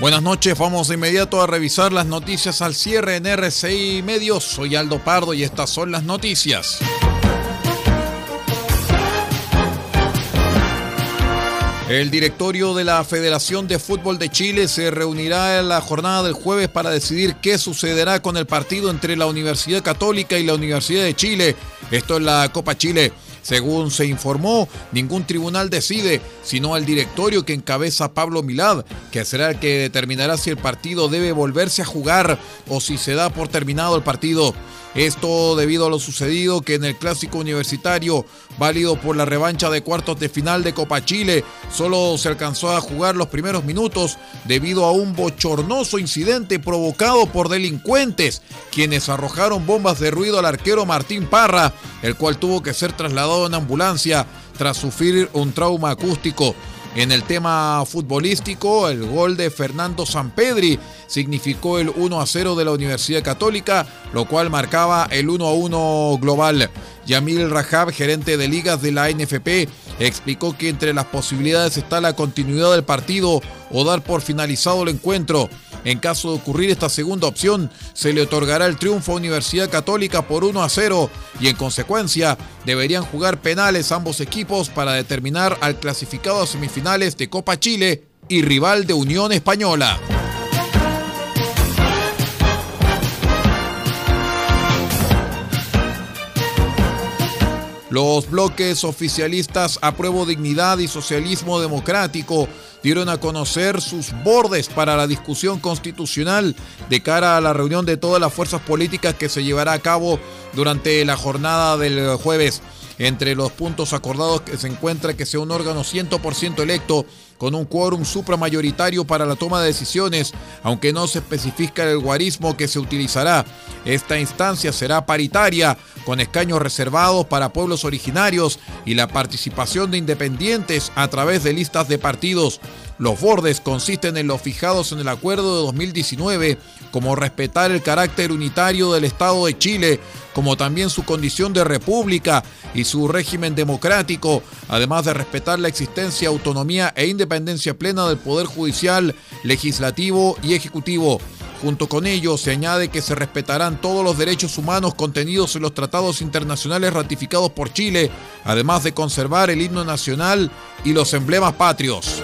Buenas noches, vamos de inmediato a revisar las noticias al cierre en RCI Medios. Soy Aldo Pardo y estas son las noticias. El directorio de la Federación de Fútbol de Chile se reunirá en la jornada del jueves para decidir qué sucederá con el partido entre la Universidad Católica y la Universidad de Chile. Esto es la Copa Chile. Según se informó, ningún tribunal decide, sino el directorio que encabeza Pablo Milad, que será el que determinará si el partido debe volverse a jugar o si se da por terminado el partido. Esto debido a lo sucedido que en el clásico universitario, válido por la revancha de cuartos de final de Copa Chile, solo se alcanzó a jugar los primeros minutos debido a un bochornoso incidente provocado por delincuentes, quienes arrojaron bombas de ruido al arquero Martín Parra, el cual tuvo que ser trasladado en ambulancia tras sufrir un trauma acústico. En el tema futbolístico, el gol de Fernando Sampedri significó el 1 a 0 de la Universidad Católica, lo cual marcaba el 1 a 1 global. Yamil Rajab, gerente de ligas de la NFP, explicó que entre las posibilidades está la continuidad del partido o dar por finalizado el encuentro. En caso de ocurrir esta segunda opción, se le otorgará el triunfo a Universidad Católica por 1 a 0 y en consecuencia deberían jugar penales ambos equipos para determinar al clasificado a semifinales de Copa Chile y rival de Unión Española. Los bloques oficialistas Apruebo Dignidad y Socialismo Democrático dieron a conocer sus bordes para la discusión constitucional de cara a la reunión de todas las fuerzas políticas que se llevará a cabo durante la jornada del jueves. Entre los puntos acordados que se encuentra que sea un órgano 100% electo con un quórum supramayoritario para la toma de decisiones, aunque no se especifica el guarismo que se utilizará. Esta instancia será paritaria, con escaños reservados para pueblos originarios y la participación de independientes a través de listas de partidos. Los bordes consisten en los fijados en el acuerdo de 2019, como respetar el carácter unitario del Estado de Chile, como también su condición de república y su régimen democrático, además de respetar la existencia, autonomía e independencia plena del Poder Judicial, Legislativo y Ejecutivo. Junto con ello, se añade que se respetarán todos los derechos humanos contenidos en los tratados internacionales ratificados por Chile, además de conservar el himno nacional y los emblemas patrios.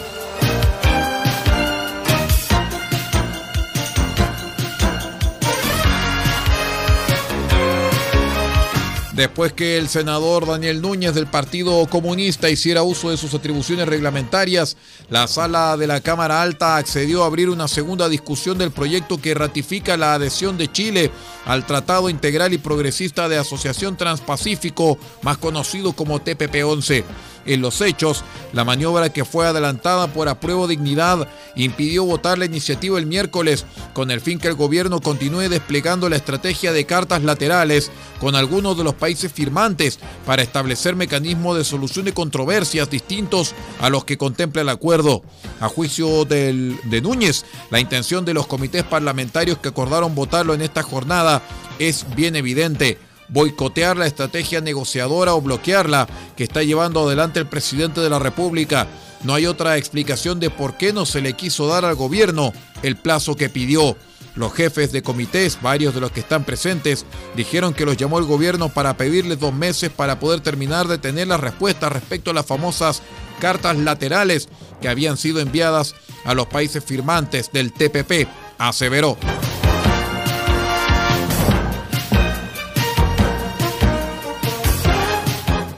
Después que el senador Daniel Núñez del Partido Comunista hiciera uso de sus atribuciones reglamentarias, la sala de la Cámara Alta accedió a abrir una segunda discusión del proyecto que ratifica la adhesión de Chile al Tratado Integral y Progresista de Asociación Transpacífico, más conocido como TPP-11. En los hechos, la maniobra que fue adelantada por apruebo dignidad impidió votar la iniciativa el miércoles, con el fin que el gobierno continúe desplegando la estrategia de cartas laterales con algunos de los países firmantes para establecer mecanismos de solución de controversias distintos a los que contempla el acuerdo. A juicio del, de Núñez, la intención de los comités parlamentarios que acordaron votarlo en esta jornada es bien evidente boicotear la estrategia negociadora o bloquearla que está llevando adelante el presidente de la República. No hay otra explicación de por qué no se le quiso dar al gobierno el plazo que pidió. Los jefes de comités, varios de los que están presentes, dijeron que los llamó el gobierno para pedirles dos meses para poder terminar de tener las respuestas respecto a las famosas cartas laterales que habían sido enviadas a los países firmantes del TPP. aseveró.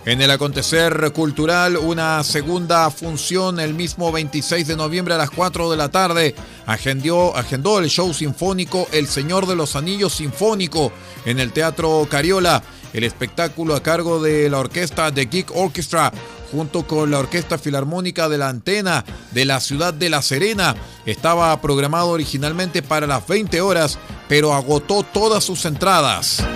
En el acontecer cultural, una segunda función el mismo 26 de noviembre a las 4 de la tarde agendó, el show sinfónico El Señor de los Anillos Sinfónico en el Teatro Cariola. El espectáculo a cargo de la orquesta The Geek Orchestra junto con la Orquesta Filarmónica de la Antena de la ciudad de La Serena. Estaba programado originalmente para las 20 horas, pero agotó todas sus entradas.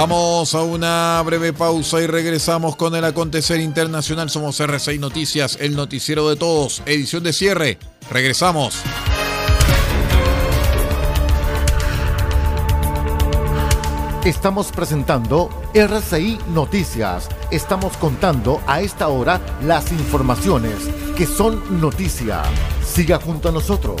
Vamos a una breve pausa y regresamos con el acontecer internacional. Somos R6 Noticias, el noticiero de todos, edición de cierre. Regresamos. Estamos presentando RCI Noticias. Estamos contando a esta hora las informaciones que son noticia. Siga junto a nosotros.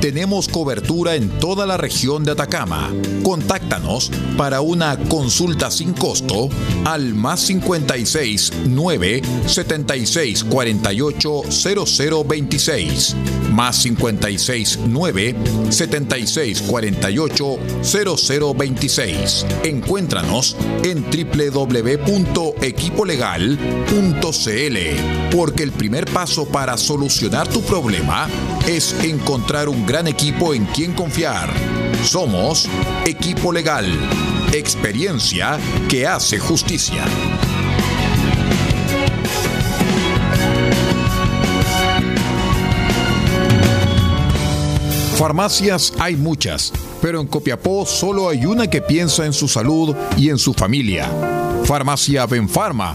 Tenemos cobertura en toda la región de Atacama. Contáctanos para una consulta sin costo al más 56 9 76 48 0026 más 56 9 76 48 0026. Encuéntranos en www.equipolegal.cl porque el primer paso para solucionar tu problema es encontrar un gran equipo en quien confiar. Somos Equipo Legal, experiencia que hace justicia. Farmacias hay muchas, pero en Copiapó solo hay una que piensa en su salud y en su familia. Farmacia Benfarma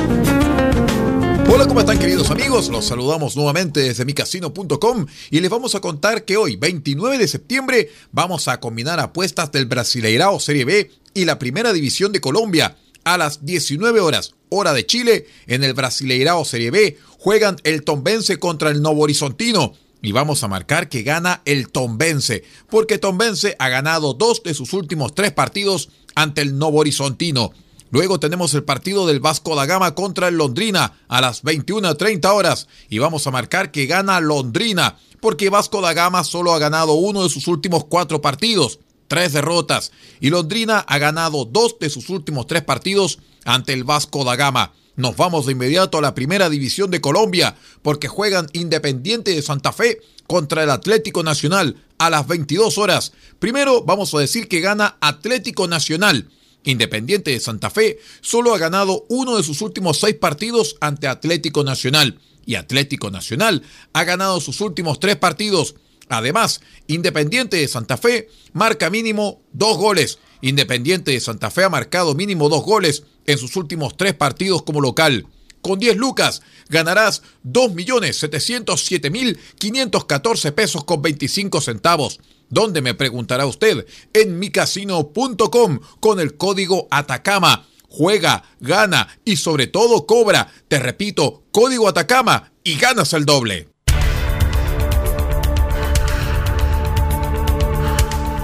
Hola, ¿cómo están queridos amigos? Los saludamos nuevamente desde micasino.com y les vamos a contar que hoy, 29 de septiembre, vamos a combinar apuestas del Brasileirao Serie B y la Primera División de Colombia. A las 19 horas, hora de Chile, en el Brasileirao Serie B, juegan el Tombense contra el Novo Horizontino. Y vamos a marcar que gana el Tombense, porque Tombense ha ganado dos de sus últimos tres partidos ante el Novo Horizontino. Luego tenemos el partido del Vasco da Gama contra el Londrina a las 21.30 horas y vamos a marcar que gana Londrina porque Vasco da Gama solo ha ganado uno de sus últimos cuatro partidos, tres derrotas, y Londrina ha ganado dos de sus últimos tres partidos ante el Vasco da Gama. Nos vamos de inmediato a la primera división de Colombia porque juegan Independiente de Santa Fe contra el Atlético Nacional a las 22 horas. Primero vamos a decir que gana Atlético Nacional. Independiente de Santa Fe solo ha ganado uno de sus últimos seis partidos ante Atlético Nacional y Atlético Nacional ha ganado sus últimos tres partidos. Además, Independiente de Santa Fe marca mínimo dos goles. Independiente de Santa Fe ha marcado mínimo dos goles en sus últimos tres partidos como local. Con 10 lucas ganarás 2.707.514 pesos con 25 centavos. ¿Dónde me preguntará usted? En micasino.com con el código Atacama. Juega, gana y sobre todo cobra. Te repito, código Atacama y ganas el doble.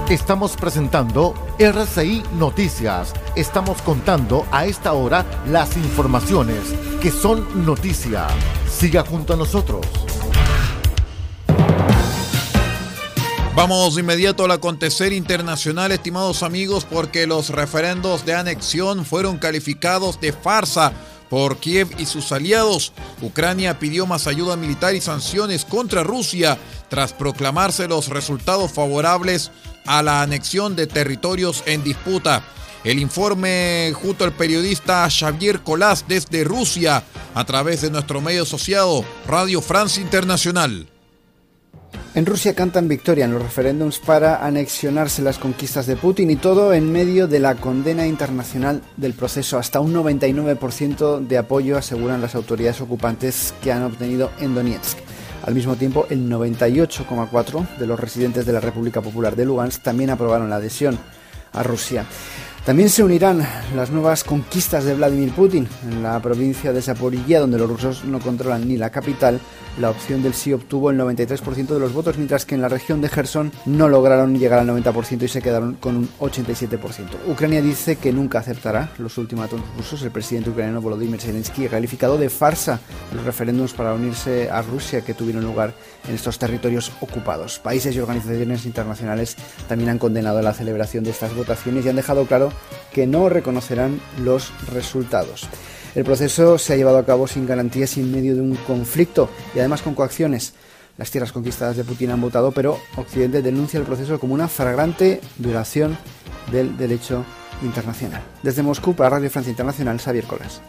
Estamos presentando RCI Noticias. Estamos contando a esta hora las informaciones que son noticia. Siga junto a nosotros. Vamos de inmediato al acontecer internacional, estimados amigos, porque los referendos de anexión fueron calificados de farsa por Kiev y sus aliados. Ucrania pidió más ayuda militar y sanciones contra Rusia tras proclamarse los resultados favorables a la anexión de territorios en disputa. El informe junto al periodista Xavier Colás desde Rusia a través de nuestro medio asociado Radio France Internacional. En Rusia cantan victoria en los referéndums para anexionarse las conquistas de Putin y todo en medio de la condena internacional del proceso. Hasta un 99% de apoyo aseguran las autoridades ocupantes que han obtenido en Donetsk. Al mismo tiempo, el 98,4% de los residentes de la República Popular de Lugansk también aprobaron la adhesión a Rusia. También se unirán las nuevas conquistas de Vladimir Putin en la provincia de Zaporilla, donde los rusos no controlan ni la capital. La opción del sí obtuvo el 93% de los votos, mientras que en la región de Gerson no lograron llegar al 90% y se quedaron con un 87%. Ucrania dice que nunca aceptará los ultimátumos rusos. El presidente ucraniano Volodymyr Zelensky ha calificado de farsa los referéndums para unirse a Rusia que tuvieron lugar en estos territorios ocupados. Países y organizaciones internacionales también han condenado la celebración de estas votaciones y han dejado claro que no reconocerán los resultados. El proceso se ha llevado a cabo sin garantías y en medio de un conflicto y además con coacciones. Las tierras conquistadas de Putin han votado, pero Occidente denuncia el proceso como una flagrante violación del derecho internacional. Desde Moscú para Radio Francia Internacional, Xavier Colas.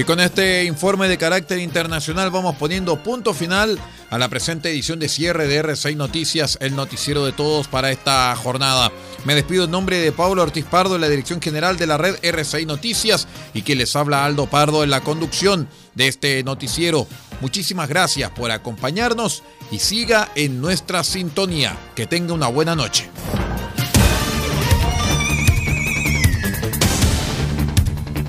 Y con este informe de carácter internacional vamos poniendo punto final a la presente edición de cierre de R6 Noticias, el noticiero de todos para esta jornada. Me despido en nombre de Pablo Ortiz Pardo la dirección general de la red R6 Noticias y que les habla Aldo Pardo en la conducción de este noticiero. Muchísimas gracias por acompañarnos y siga en nuestra sintonía. Que tenga una buena noche.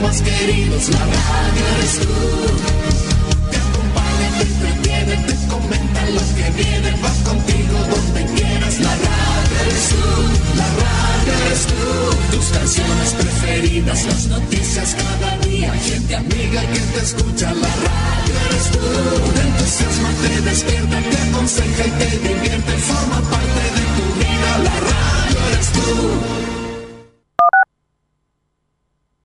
Más queridos, la radio eres tú.